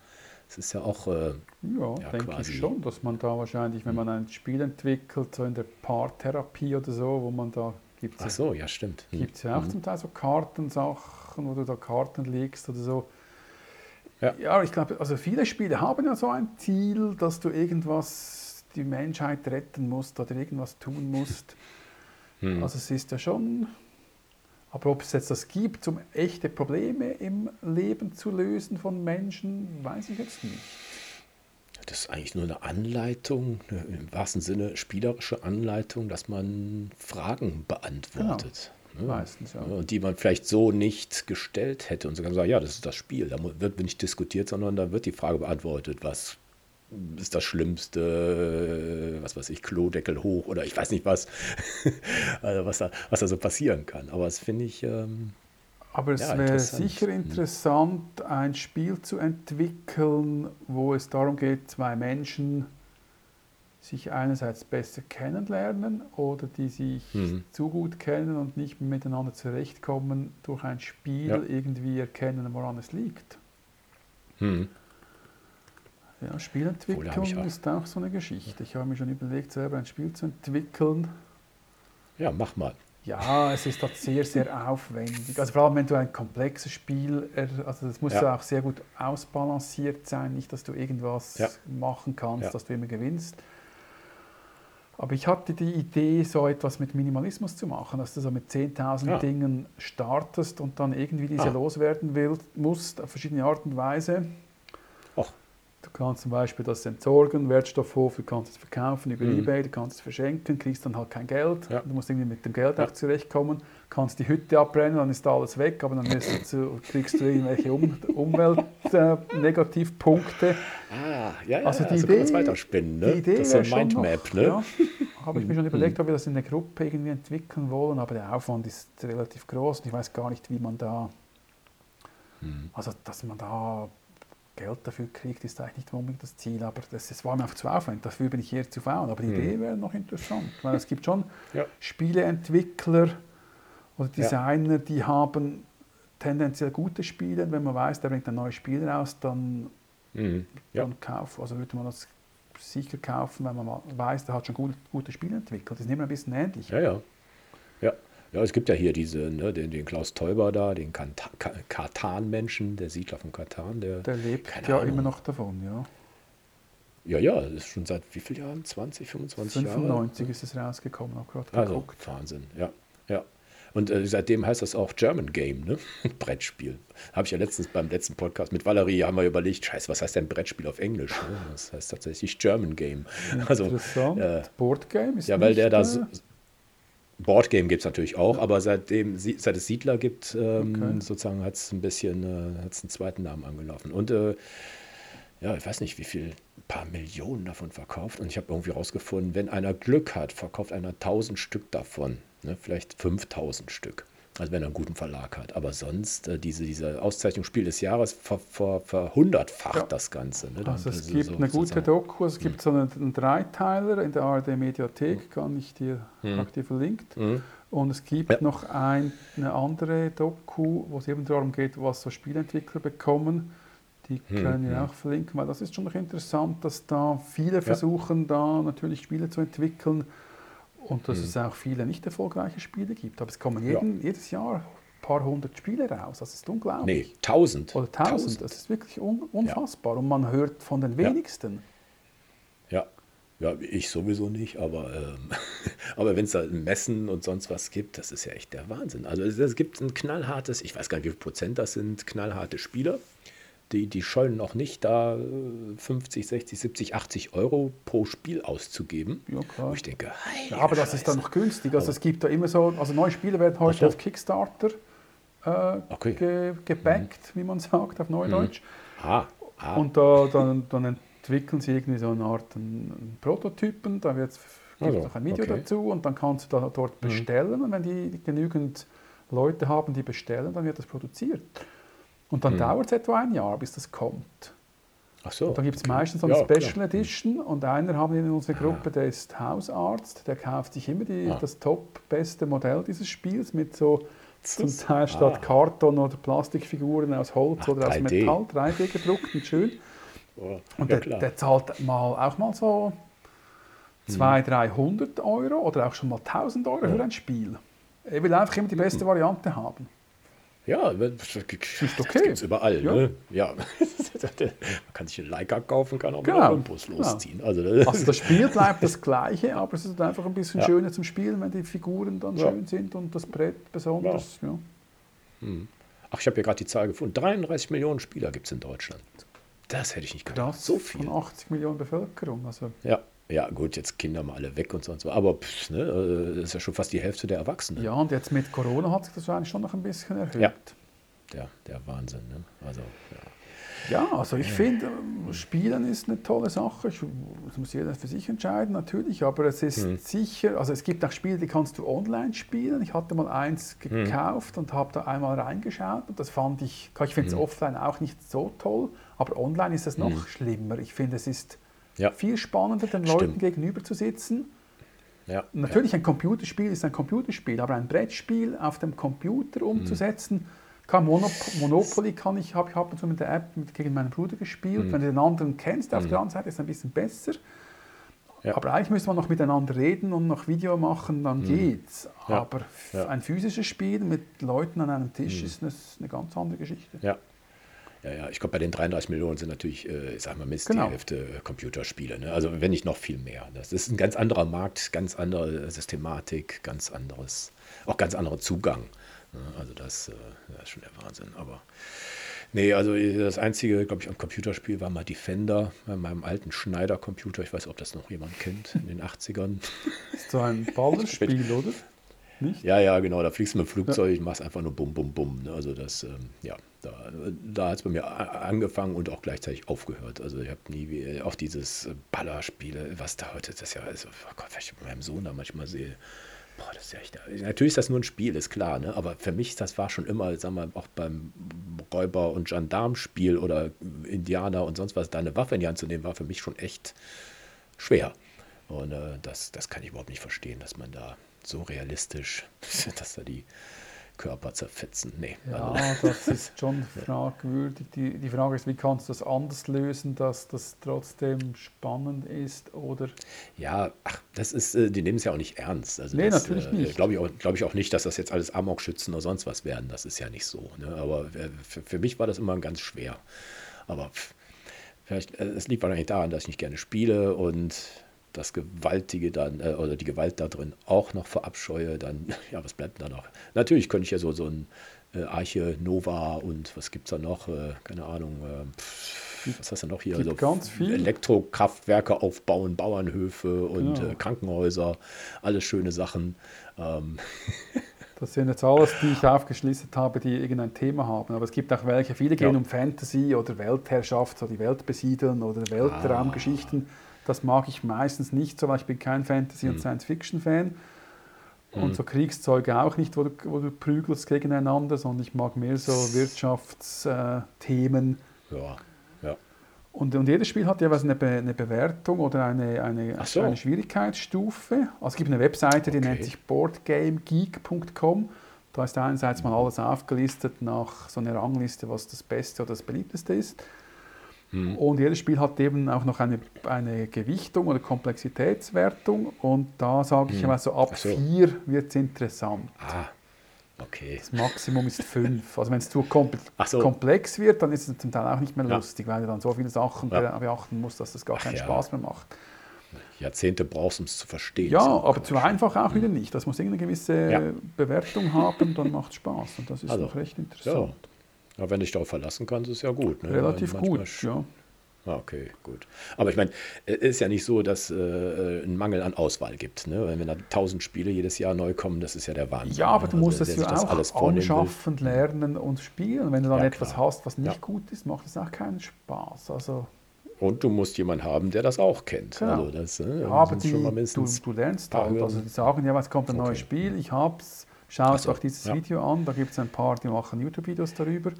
Das ist ja auch. Äh, ja, ja, denke quasi. ich schon, dass man da wahrscheinlich, wenn man ein Spiel entwickelt, so in der Paartherapie oder so, wo man da gibt es Ach so, ja, stimmt. Gibt es ja auch mhm. zum Teil so Kartensachen, wo du da Karten legst oder so. Ja, ja ich glaube, also viele Spiele haben ja so ein Ziel, dass du irgendwas, die Menschheit retten musst oder irgendwas tun musst. Hm. Also es ist ja schon, aber ob es jetzt das gibt, um echte Probleme im Leben zu lösen von Menschen, weiß ich jetzt nicht. Das ist eigentlich nur eine Anleitung, eine, im wahrsten Sinne spielerische Anleitung, dass man Fragen beantwortet. Genau. Ne? Meistens, ja. Und die man vielleicht so nicht gestellt hätte. Und so kann man sagen, ja, das ist das Spiel. Da wird nicht diskutiert, sondern da wird die Frage beantwortet, was ist das Schlimmste, was weiß ich, Klodeckel hoch oder ich weiß nicht was, also was, da, was da so passieren kann. Aber das finde ich. Ähm, Aber es ja, wäre sicher interessant, ein Spiel zu entwickeln, wo es darum geht, zwei Menschen sich einerseits besser kennenlernen oder die sich mhm. zu gut kennen und nicht miteinander zurechtkommen, durch ein Spiel ja. irgendwie erkennen, woran es liegt. Mhm. Ja, Spielentwicklung auch ist auch so eine Geschichte. Ich habe mir schon überlegt, selber ein Spiel zu entwickeln. Ja, mach mal. Ja, es ist halt sehr, sehr aufwendig. Also vor allem, wenn du ein komplexes Spiel, also das muss ja. auch sehr gut ausbalanciert sein, nicht, dass du irgendwas ja. machen kannst, ja. dass du immer gewinnst. Aber ich hatte die Idee, so etwas mit Minimalismus zu machen, dass du so mit 10.000 ja. Dingen startest und dann irgendwie diese ah. loswerden willst, musst, auf verschiedene Art und Weise. Du kannst zum Beispiel das entsorgen, Wertstoffhof, du kannst es verkaufen über mhm. Ebay, du kannst es verschenken, kriegst dann halt kein Geld. Ja. Du musst irgendwie mit dem Geld ja. auch zurechtkommen, kannst die Hütte abbrennen, dann ist alles weg, aber dann du, kriegst du irgendwelche um Umweltnegativpunkte. Äh, ah, ja, ja, also die also Idee, weiterspinnen, ne? Die Idee das ist so ein Mindmap, ne? Ja, habe ich mir schon mhm. überlegt, ob wir das in der Gruppe irgendwie entwickeln wollen, aber der Aufwand ist relativ groß und ich weiß gar nicht, wie man da, mhm. also dass man da Geld dafür kriegt, ist eigentlich nicht unbedingt das Ziel, aber das, das war mir einfach zu aufwendig, dafür bin ich hier zu faul. Aber die mhm. Idee wäre noch interessant, weil es gibt schon ja. Spieleentwickler oder Designer, ja. die haben tendenziell gute Spiele. Wenn man weiß, der bringt ein neues Spiel raus, dann, mhm. ja. dann kauf, also würde man das sicher kaufen, wenn man weiß, der hat schon gute, gute Spiele entwickelt. Das ist immer ein bisschen ähnlich. Ja, ja. Ja, ja, es gibt ja hier diese, ne, den, den Klaus Teuber da, den Katan-Menschen, der Siedler von Katan. Der, der lebt ja Ahnung. immer noch davon, ja. Ja, ja, das ist schon seit wie vielen Jahren? 20, 25 Jahren? 95 ist es rausgekommen, habe gerade also, geguckt. Wahnsinn, ja. ja. Und äh, seitdem heißt das auch German Game, ne? Brettspiel. Habe ich ja letztens beim letzten Podcast mit Valerie haben wir überlegt, scheiße, was heißt denn Brettspiel auf Englisch? Ne? Das heißt tatsächlich German Game. Also, Interessant. Äh, Board Game ist Ja, weil der da so, Boardgame gibt es natürlich auch, aber seitdem seit es Siedler gibt, ähm, okay. sozusagen hat es ein bisschen äh, hat's einen zweiten Namen angelaufen. Und äh, ja, ich weiß nicht, wie viel, ein paar Millionen davon verkauft. Und ich habe irgendwie rausgefunden, wenn einer Glück hat, verkauft einer 1000 Stück davon. Ne, vielleicht 5000 Stück. Also wenn er einen guten Verlag hat. Aber sonst, äh, diese, diese Auszeichnung Spiel des Jahres ver, ver, verhundertfacht ja. das Ganze. Ne? Also es gibt so eine gute Doku, es gibt hm. so einen, einen, Dreiteiler in der ARD Mediathek, hm. kann ich dir, hm. dir verlinkt. Hm. Und es gibt ja. noch ein, eine andere Doku, wo es eben darum geht, was so Spielentwickler bekommen. Die hm, können wir hm. auch verlinken, weil das ist schon noch interessant, dass da viele versuchen, da natürlich Spiele zu entwickeln, und dass mhm. es auch viele nicht erfolgreiche Spiele gibt. Aber es kommen jeden, ja. jedes Jahr ein paar hundert Spiele raus. Das ist unglaublich. Nee, tausend. Oder tausend. tausend. Das ist wirklich un unfassbar. Ja. Und man hört von den wenigsten. Ja. Ja, ich sowieso nicht, aber, ähm, aber wenn es da Messen und sonst was gibt, das ist ja echt der Wahnsinn. Also es gibt ein knallhartes, ich weiß gar nicht, wie viel Prozent das sind, knallharte Spieler die, die scheuen noch nicht, da 50, 60, 70, 80 Euro pro Spiel auszugeben. Ja, klar. Wo ich denke, ja, aber das ist dann noch günstig. Also es gibt da immer so, also neue Spiele werden heute so. auf Kickstarter äh, ge, gebackt, mhm. wie man sagt, auf Neudeutsch. Mhm. Ah, ah. Und da, dann, dann entwickeln sie irgendwie so eine Art einen, Prototypen, da wird gibt Also, noch ein Video okay. dazu und dann kannst du da dort Mhm. bestellen und wenn die genügend Leute haben, die bestellen, dann wird das produziert. Und dann Mhm. dauert es etwa ein Jahr, bis das kommt. Ach so. Und dann gibt es okay. meistens so eine Ja, klar. Special Edition und einer haben wir in unserer Ah. Gruppe, der ist Hausarzt, der kauft sich immer die, Ah. das top beste Modell dieses Spiels mit so zum Teil statt ah. Karton oder Plastikfiguren aus Holz Ach, oder aus 3D. Metall, 3D gedruckt und schön. Oh, Und ja, der, klar. der zahlt mal, auch mal so 200, 300 Euro oder auch schon mal 1000 Euro Ja. für ein Spiel. Er will einfach immer die beste Variante haben. Ja, das Ist das okay. gibt's überall. Ja. Ne? ja. Man kann sich einen Leica kaufen, kann auch mit Genau. Olympus Genau. losziehen. Also, das- Also das Spiel bleibt das gleiche, aber es ist einfach ein bisschen Ja. schöner zum Spielen, wenn die Figuren dann Ja. schön sind und das Brett besonders. Ja. Ach, ich habe hier gerade die Zahl gefunden. 33 Millionen Spieler gibt es in Deutschland. Das hätte ich nicht gedacht. Krass, So viel. von 80 Millionen Bevölkerung. Also, Ja, ja, gut, jetzt Kinder mal alle weg und so und so. Aber pff, ne, äh, das ist ja schon fast die Hälfte der Erwachsenen. ja, und jetzt mit Corona hat sich das wahrscheinlich schon noch ein bisschen erhöht. Ja. Der, der Wahnsinn. Ne? Also, ja. Ja, also ich finde, ähm, Spielen ist eine tolle Sache. Das muss jeder für sich entscheiden, natürlich. Aber es ist Hm. sicher, also es gibt auch Spiele, die kannst du online spielen. Ich hatte mal eins Hm. gekauft und habe da einmal reingeschaut und das fand ich, ich finde es Hm. offline auch nicht so toll, aber online ist es noch schlimmer. Ich finde, es ist Ja. viel spannender, den Stimmt. Leuten gegenüber zu sitzen. Ja, Natürlich, ein Computerspiel ist ein Computerspiel, aber ein Brettspiel auf dem Computer Hm. umzusetzen, kann Monop Monopoly kann ich, habe ich ab und zu mit der App mit, gegen meinen Bruder gespielt. Hm. Wenn du den anderen kennst, auf der anderen Seite ist es ein bisschen besser. Ja. Aber eigentlich müsste man noch miteinander reden und noch Video machen, dann geht's. Hm. Ja. Aber ein physisches Spiel mit Leuten an einem Tisch Hm. ist eine, eine ganz andere Geschichte. Ja. Ja, ich glaube, bei den 33 Millionen sind natürlich, äh, ich sag mal, Mist, Genau. die Hälfte äh, Computerspiele. Ne? Also, wenn nicht noch viel mehr. Das ist ein ganz anderer Markt, ganz andere Systematik, ganz anderes, auch ganz anderer Zugang. Ne? Also, das, äh, das ist schon der Wahnsinn. Aber, nee, also, das einzige, glaube ich, am Computerspiel war mal Defender bei meinem alten Schneider-Computer. Ich weiß, ob das noch jemand kennt in den 80ern. Ist so ein Ballerspiel, oder? Nicht? Ja, ja, genau. Da fliegst du mit dem Flugzeug, ich machst einfach nur bum, bum, bum. Ne? Also das, ähm, ja, da, da hat es bei mir angefangen und auch gleichzeitig aufgehört. Also ich habe nie wie- auch dieses äh, Ballerspiele, was da heute, das ja, also, oh Gott, wenn ich bei meinem Sohn da manchmal sehe, boah, das ist ja echt, natürlich ist das nur ein Spiel, ist klar, ne? aber für mich, das war schon immer, sag mal, auch beim Räuber- und Gendarmspiel oder Indianer und sonst was, da eine Waffe in die Hand zu nehmen, war für mich schon echt schwer. Und äh, das, das kann ich überhaupt nicht verstehen, dass man da so realistisch, dass da die Körper zerfetzen. Nee. Ja, Also, das ist schon fragwürdig. Die, die Frage ist, wie kannst du das anders lösen, dass das trotzdem spannend ist? Oder ja, ach, das ist, äh, die nehmen es ja auch nicht ernst. Also Nee, das, natürlich nicht. Glaube ich, auch- glaub ich auch nicht, dass das jetzt alles Amok-Schützen oder sonst was werden. Das ist ja nicht so. Ne? Aber äh, für, für mich war das immer ganz schwer. Aber äh, es liegt wahrscheinlich daran, dass ich nicht gerne spiele und das Gewaltige dann, äh, oder die Gewalt da drin auch noch verabscheue, dann, ja, was bleibt da noch? Natürlich könnte ich ja so, so ein äh, Arche Nova und was gibt es da noch? Äh, keine Ahnung. Äh, pff, was hast du noch hier? Gibt Also ganz viel. Elektrokraftwerke aufbauen, Bauernhöfe und Genau. Krankenhäuser, alles schöne Sachen. Ähm, das sind jetzt alles, die ich aufgeschlistet habe, die irgendein Thema haben. Aber es gibt auch welche, viele gehen Ja. um Fantasy oder Weltherrschaft, so die Welt besiedeln oder Weltraumgeschichten. Das mag ich meistens nicht so, weil ich bin kein Fantasy- und Science-Fiction-Fan. Und so Kriegszeuge auch nicht, wo du, wo du prügelst gegeneinander, sondern ich mag mehr so Wirtschaftsthemen. ja, ja. Und, und jedes Spiel hat jeweils eine, Be eine Bewertung oder eine, eine, so. eine Schwierigkeitsstufe. Also es gibt eine Webseite, die Okay. nennt sich boardgamegeek.com. Da ist einerseits mal alles aufgelistet nach so einer Rangliste, was das Beste oder das Beliebteste ist. Hm. Und jedes Spiel hat eben auch noch eine, eine Gewichtung oder Komplexitätswertung. Und da sage ich Hm. immer so, ab so. 4 wird es interessant. Ah, okay. Das Maximum ist 5. Also wenn es zu komple so. komplex wird, dann ist es zum Teil auch nicht mehr Ja. lustig, weil du dann so viele Sachen Ja. be- beachten musst, dass das gar Ach keinen ja. Spaß mehr macht. Jahrzehnte brauchst, um es zu verstehen. Ja, So, aber zu einfach auch wieder nicht. Das muss irgendeine gewisse. Bewertung haben, dann macht es Spaß. Und das ist Also, recht interessant. Ja, wenn du dich darauf verlassen kannst, ist ja gut. Ne? Relativ gut, ja. Ah, okay, gut. Aber ich meine, es ist ja nicht so, dass äh, ein Mangel an Auswahl gibt. Ne? Wenn da tausend Spiele jedes Jahr neu kommen, das ist ja der Wahnsinn. Ja, aber ne? du musst Also, es wer ja auch alles vornehmen will. anschaffen, lernen und spielen. Wenn du dann Ja, etwas klar. hast, was nicht Ja. gut ist, macht es auch keinen Spaß. Also Und du musst jemanden haben, der das auch kennt. Genau. Also das, äh, Ja, aber die, schon mal du, du lernst halt. Also die sagen, ja, es kommt ein neues Okay. Spiel, ich hab's, schau Ach so, doch dieses ja. Video an, da gibt es ein paar, die machen YouTube-Videos darüber.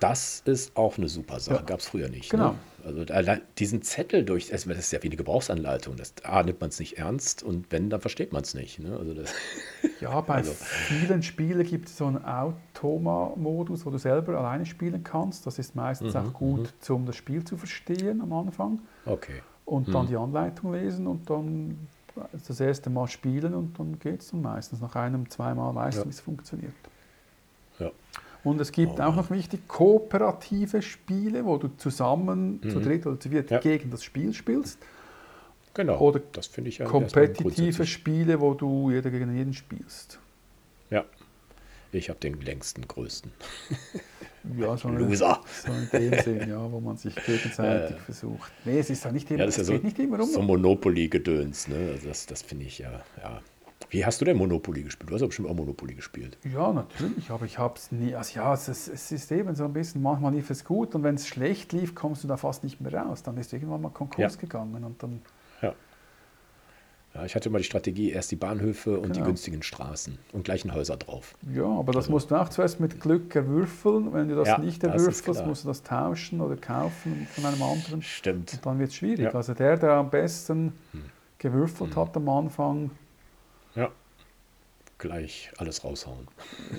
Das ist auch eine super Sache. Ja. Gab es früher nicht. Genau. Ne? Also allein diesen Zettel durch, das ist ja wie eine Gebrauchsanleitung. Das, A, nimmt man es nicht ernst und wenn, dann versteht man es nicht. Ne? Also das, Ja, bei Also- vielen Spielen gibt es so einen Automa-Modus, wo du selber alleine spielen kannst. Das ist meistens Mhm, auch gut, um das Spiel zu verstehen am Anfang. okay. Und dann die Anleitung lesen und dann das erste Mal spielen und dann geht es dann meistens. Nach einem, zweimal weißt du, wie es funktioniert. Ja. Und es gibt Oh auch noch wichtig kooperative Spiele, wo du zusammen zu dritt oder zu viert Mhm. Ja. gegen das Spiel spielst. Genau. Oder das finde ich ja Kompetitive Spiele, wo du jeder gegen jeden spielst. Ja. Ich habe den längsten, größten. Ja, so, eine, Loser. so in dem Sinn, ja, wo man sich gegenseitig versucht. Nee, es ist ja nicht immer, Ja, das ist ja geht so, nicht immer um. so Monopoly-Gedöns. Ne? Also das das finde ich ja, ja. Wie hast du denn Monopoly gespielt? Du hast ja bestimmt auch Monopoly gespielt. Ja, natürlich, aber ich habe es nie. Also ja, es ist, es ist eben so ein bisschen, manchmal lief es gut und wenn es schlecht lief, kommst du da fast nicht mehr raus. Dann ist irgendwann mal Konkurs Ja. gegangen und dann. Ja. Ich hatte immer die Strategie, erst die Bahnhöfe und die Genau. günstigen Straßen und gleichen Häuser drauf. Ja, aber das musst du auch zuerst mit Glück erwürfeln. Wenn du das Ja, nicht erwürfelst, musst du das tauschen oder kaufen von einem anderen. Stimmt. Und dann wird es schwierig. Ja. Hm. Also der, der am besten gewürfelt hat am Anfang, Ja. Gleich alles raushauen.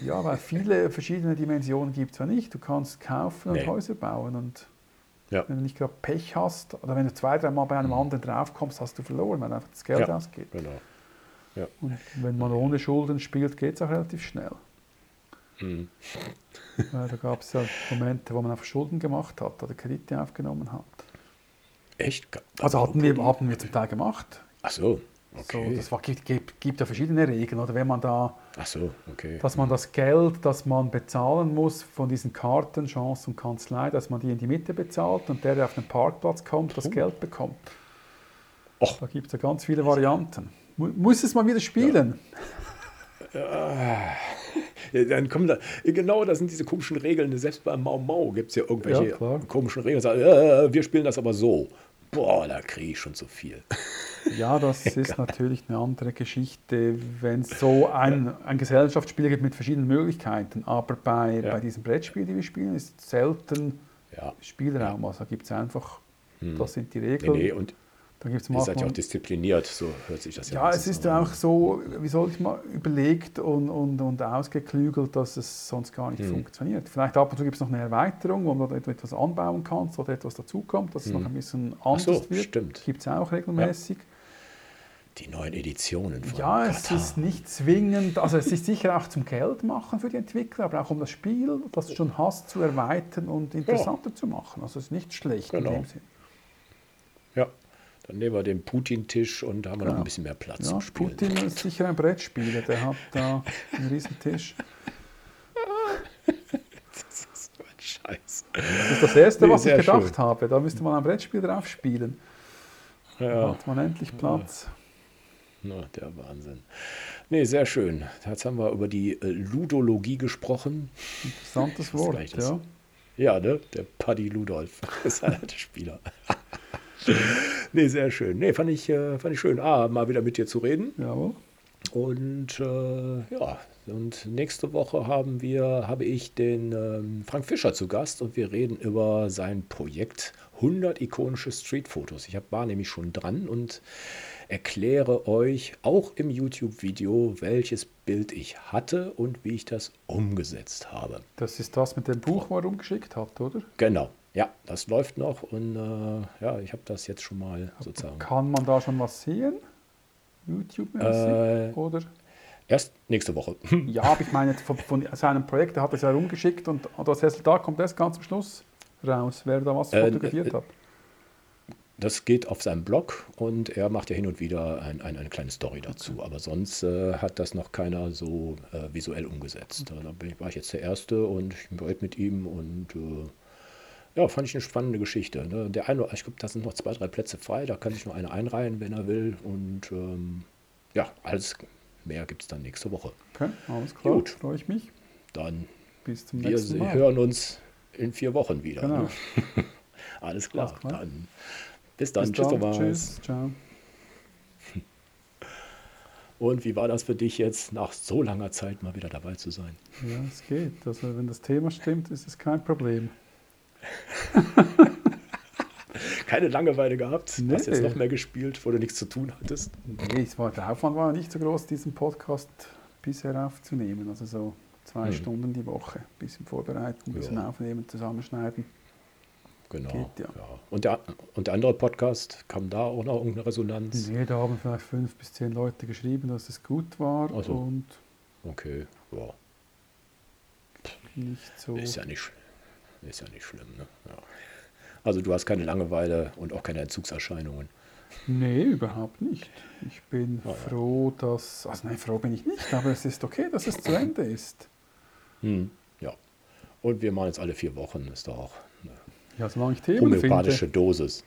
ja, weil viele verschiedene Dimensionen gibt es ja nicht. Du kannst kaufen und Nee. Häuser bauen und Ja. wenn du nicht gerade Pech hast oder wenn du zwei, dreimal bei einem anderen draufkommst, hast du verloren, weil einfach das Geld. Ja. ausgeht. Genau. Ja. Und wenn man ohne Schulden spielt, geht es auch relativ schnell. Mhm. Weil da gab es ja Momente, wo man einfach Schulden gemacht hat oder Kredite aufgenommen hat. Echt? Also hatten wir, hatten wir zum Teil gemacht. Ach so. So, Okay. das war, gibt, gibt, gibt ja verschiedene Regeln. Oder wenn man da, so, okay. dass man das Geld, das man bezahlen muss von diesen Karten, Chance und Kanzlei, dass man die in die Mitte bezahlt und der, der auf den Parkplatz kommt, das Geld bekommt. Och. Da gibt es ja ganz viele Varianten. Mu muss es mal wieder spielen? Ja, dann kommen da, genau, das sind diese komischen Regeln. Selbst bei Mau Mau gibt es ja irgendwelche Ja, komischen Regeln. Sagen, äh, wir spielen das aber so. Boah, da kriege ich schon zu viel. Ja, das ist natürlich eine andere Geschichte, wenn es so ein, ein Gesellschaftsspiel gibt mit verschiedenen Möglichkeiten. Aber bei, Ja. bei diesen Brettspielen, die wir spielen, ist selten Ja. Spielraum. Also gibt es einfach, das sind die Nee, Regeln. nee, und Da gibt es ihr seid ja auch diszipliniert, so hört sich das ja Ja, an. es ist ja auch so, wie soll ich mal, überlegt und, und, und ausgeklügelt, dass es sonst gar Hm. nicht funktioniert. Vielleicht ab und zu gibt es noch eine Erweiterung, wo du etwas anbauen kannst oder etwas dazukommt, dass es noch ein bisschen anders Hm. so, wird. stimmt. Gibt es auch regelmäßig. Die neuen Editionen von Ja, es Katar. ist nicht zwingend, also es ist sicher auch zum Geld machen für die Entwickler, aber auch um das Spiel, das du schon hast, zu erweitern und interessanter zu machen. Also es ist nicht schlecht Genau. in dem Sinn. Ja, dann nehmen wir den Putin-Tisch und da haben wir noch Genau. ein bisschen mehr Platz Ja. Putin ist sicher ein Brettspieler, der hat da einen riesen Tisch. Das ist so ein Scheiß. Das ist das Erste, Nee, was ich gedacht schön. habe. Da müsste man ein Brettspiel drauf spielen. Da Ja, hat man endlich Platz. na, der Wahnsinn. Nee, sehr schön. Jetzt haben wir über die äh, Ludologie gesprochen. Interessantes Wort, das- ja. Ja, ne? Der Paddy Ludolf ist ein alter Spieler. nee, sehr schön. Nee, fand ich, äh, fand ich schön. Ah, mal wieder mit dir zu reden. Jawohl. Und äh, ja, und nächste Woche haben wir, habe ich den ähm, Frank Fischer zu Gast und wir reden über sein Projekt 100 ikonische Streetfotos. Ich hab, war nämlich schon dran und erkläre euch auch im YouTube-Video, welches Bild ich hatte und wie ich das umgesetzt habe. Das ist das mit dem Buch, wo er rumgeschickt hat, oder? Genau, ja, das läuft noch und äh, ja, ich habe das jetzt schon mal sozusagen. Kann man da schon was sehen? YouTube-mäßig? Äh, oder? Erst nächste Woche. Ja, aber ich meine, von, von seinem Projekt, er hat es ja rumgeschickt und das Resultat kommt erst ganz am Schluss raus, wer da was Äh, fotografiert äh, hat. Das geht auf seinem Blog und er macht ja hin und wieder ein, ein, eine kleine Story dazu. Aber sonst äh, hat das noch keiner so äh, visuell umgesetzt. Da bin ich, war ich jetzt der Erste und ich bin mit ihm und äh, ja, fand ich eine spannende Geschichte. Ne? Der eine, ich glaube, da sind noch zwei, drei Plätze frei, da kann sich noch einer einreihen, wenn er will. Und ähm, ja, alles mehr gibt es dann nächste Woche. Okay, alles klar, Gut. freue ich mich. Dann Bis zum wir nächsten Mal. hören uns in vier Wochen wieder. Genau. Ne? Alles klar. Alles klar. Dann, bis dann. Bis Tschüss, dann. Thomas. Tschüss. Ciao. Und wie war das für dich jetzt, nach so langer Zeit mal wieder dabei zu sein? Ja, es geht. Also wenn das Thema stimmt, ist es kein Problem. Keine Langeweile gehabt? Nee. Hast jetzt noch mehr gespielt, wo du nichts zu tun hattest? Nee, es war, der Aufwand war nicht so groß, diesen Podcast bisher aufzunehmen. Also so zwei Hm. Stunden die Woche. Ein bisschen vorbereiten, ein bisschen Ja. aufnehmen, zusammenschneiden. Genau. Geht, ja. Und, der, und der andere Podcast, kam da auch noch irgendeine Resonanz? Nee, da haben vielleicht fünf bis zehn Leute geschrieben, dass es gut war Ach so. und Okay, ja. nicht so. Ist ja nicht, ist ja nicht schlimm. Ne? Ja. Also du hast keine Langeweile und auch keine Entzugserscheinungen. Nee, überhaupt nicht. Ich bin Ah, ja. froh, dass. Also nein, froh bin ich nicht, aber es ist okay, dass es zu Ende ist. Hm, ja. Und wir machen jetzt alle vier Wochen, ist doch auch eine Ja, solange ich Themen homöopathische finde. Dosis.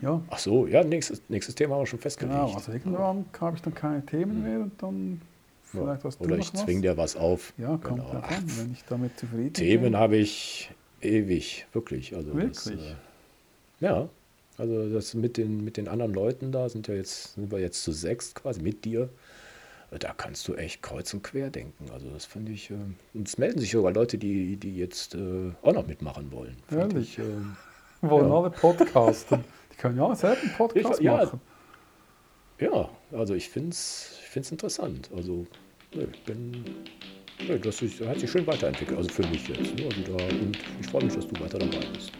Ja, Ach so, ja, nächstes, nächstes Thema haben wir schon festgelegt. genau. Also irgendwann habe ich dann keine Themen mehr und dann Ja. vielleicht was du Oder ich was. zwing dir was auf. Ja, kommt Genau. an, wenn ich damit zufrieden Themen bin. habe ich ewig, wirklich. Also Das, Wirklich? äh, ja, also das mit den, mit den anderen Leuten da sind ja jetzt, sind wir jetzt zu sechs quasi mit dir. Äh, Da kannst du echt kreuz und quer denken. Also das finde ich, äh, und es melden sich sogar Leute, die, die jetzt äh, auch noch mitmachen wollen. Ehrlich? Ich, ähm, Wollen Ja. alle podcasten. Die können ja selber einen Podcast Ich- ja. machen. ja, also ich finde es ich find's interessant. Also ich bin, das ist, hat sich schön weiterentwickelt. Also für mich jetzt. Ne? Also und ich freue mich, dass du weiter dabei bist.